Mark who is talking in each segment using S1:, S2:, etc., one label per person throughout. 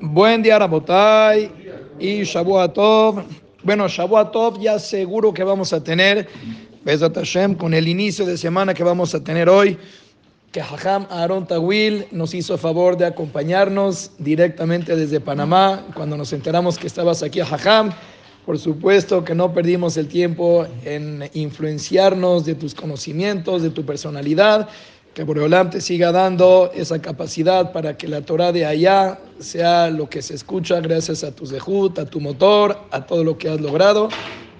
S1: Buen día, Rabotay y Shabuatov. Bueno, Shabuatov ya seguro que vamos a tener, Besat Hashem, con el inicio de semana que vamos a tener hoy, que Hajam Aaron Tawil nos hizo favor de acompañarnos directamente desde Panamá, cuando nos enteramos que estabas aquí a Hajam. Por supuesto que no perdimos el tiempo en influenciarnos de tus conocimientos, de tu personalidad que Boreolam te siga dando esa capacidad para que la Torah de allá sea lo que se escucha gracias a tu zehut, a tu motor, a todo lo que has logrado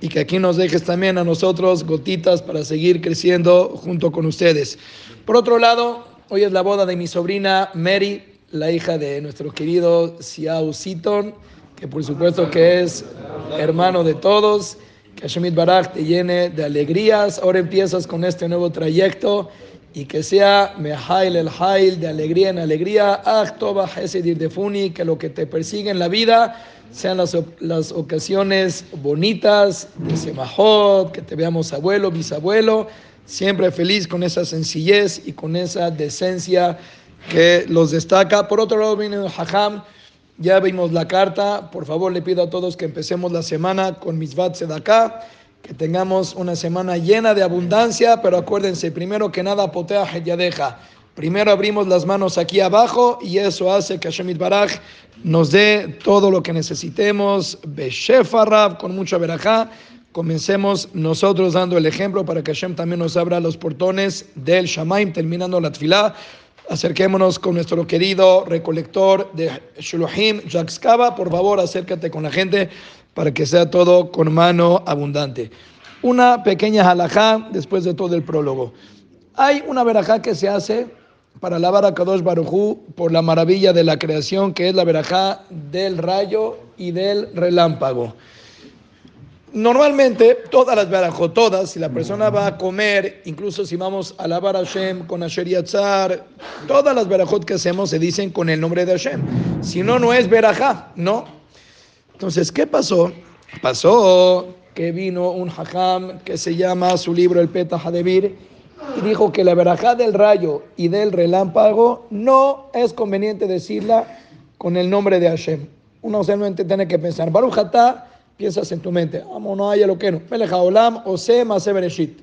S1: y que aquí nos dejes también a nosotros gotitas para seguir creciendo junto con ustedes. Por otro lado, hoy es la boda de mi sobrina Mary, la hija de nuestro querido Siao Siton, que por supuesto que es hermano de todos. Que Hashemit Barak te llene de alegrías. Ahora empiezas con este nuevo trayecto y que sea Mehail el Hail, de alegría en alegría, Achtoba Hesedir de Funi, que lo que te persigue en la vida sean las, las ocasiones bonitas de Semahot, que te veamos abuelo, bisabuelo, siempre feliz con esa sencillez y con esa decencia que los destaca. Por otro lado, viene el Hajam, ya vimos la carta, por favor le pido a todos que empecemos la semana con Misvat Sedaká que tengamos una semana llena de abundancia, pero acuérdense, primero que nada, potea ya deja. Primero abrimos las manos aquí abajo y eso hace que Hashem Baraj nos dé todo lo que necesitemos. Beshefarab, con mucha verajá. Comencemos nosotros dando el ejemplo para que Hashem también nos abra los portones del Shamaim, terminando la tfilá. Acerquémonos con nuestro querido recolector de Shuluhim, Jacques Por favor, acércate con la gente para que sea todo con mano abundante. Una pequeña halajá después de todo el prólogo. Hay una verajá que se hace para alabar a Kadosh Barujú por la maravilla de la creación, que es la verajá del rayo y del relámpago. Normalmente, todas las verajot, todas, si la persona va a comer, incluso si vamos a alabar a Hashem con Asher Yatzar, todas las verajot que hacemos se dicen con el nombre de Hashem. Si no, no es verajá, no. Entonces, ¿qué pasó? Pasó que vino un hajam que se llama su libro El Peta Hadevir y dijo que la verajá del rayo y del relámpago no es conveniente decirla con el nombre de Hashem. Uno solamente tiene que pensar, Baruch piensas en tu mente, no haya lo que no, Olam, Ose, Mase Bereshit,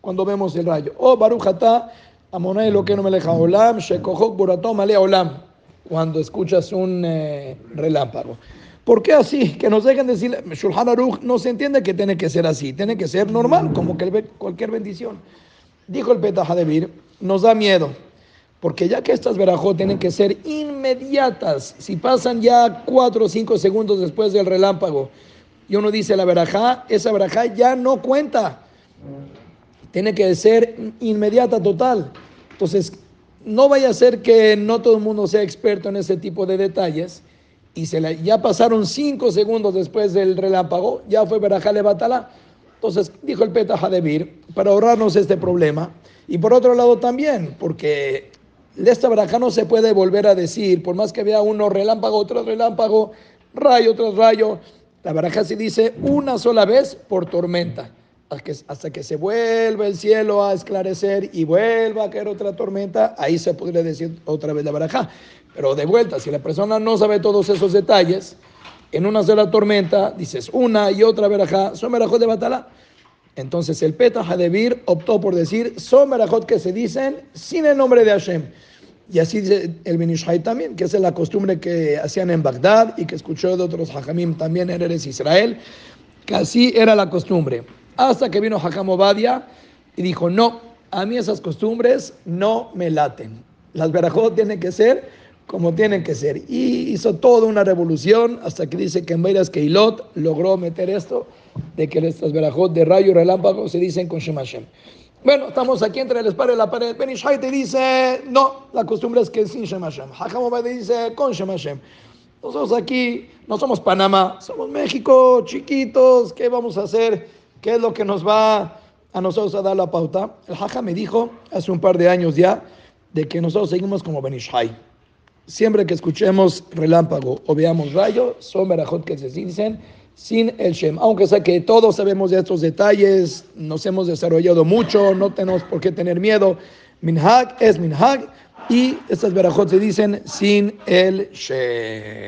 S1: cuando vemos el rayo. O Baruch Hatá, Amonai lo que no Meleja Olam, Shekohok Buratom Ale Olam, cuando escuchas un eh, relámpago. ¿Por qué así? Que nos dejen decir, Shulchan Aruch no se entiende que tiene que ser así, tiene que ser normal, como que cualquier bendición. Dijo el Petah Hadebir, nos da miedo, porque ya que estas verajot tienen que ser inmediatas, si pasan ya cuatro o cinco segundos después del relámpago, y uno dice la verajá, esa verajá ya no cuenta. Tiene que ser inmediata, total. Entonces, no vaya a ser que no todo el mundo sea experto en ese tipo de detalles y se ya pasaron cinco segundos después del relámpago, ya fue Berajale Batala. Entonces dijo el Peta Hadebir, para ahorrarnos este problema. Y por otro lado también, porque de esta verajá no se puede volver a decir, por más que vea uno relámpago, otro relámpago, rayo tras rayo, la verajá se dice una sola vez por tormenta, hasta que, se vuelva el cielo a esclarecer y vuelva a caer otra tormenta, ahí se podría decir otra vez la verajá. Pero de vuelta, si la persona no sabe todos esos detalles, en una sola tormenta dices una y otra verajá, son verajot de batala. Entonces el Peta Hadevir optó por decir son verajot que se dicen sin el nombre de Hashem. Y así dice el Benishai también, que es la costumbre que hacían en Bagdad y que escuchó de otros Hajamim también en Eres Israel, que así era la costumbre. Hasta que vino Hakam Obadia y dijo, no, a mí esas costumbres no me laten. Las verajot tienen que ser como tienen que ser. Y hizo toda una revolución hasta que dice que en que Keilot logró meter esto de que estas verajot de rayo y relámpago se dicen con Shemashem. Bueno, estamos aquí entre el espalda y la pared. Benishai te dice, no, la costumbre es que sin Shemashem. te dice con Shemashem. Nosotros aquí no somos Panamá, somos México, chiquitos, ¿qué vamos a hacer? ¿Qué es lo que nos va a nosotros a dar la pauta? El Haja me dijo hace un par de años ya de que nosotros seguimos como Benishai. Siempre que escuchemos relámpago o veamos rayo, son verajot que se dicen sin el Shem. Aunque sé que todos sabemos de estos detalles, nos hemos desarrollado mucho, no tenemos por qué tener miedo. Minhag es Minhag, y estas verajot se dicen sin el Shem.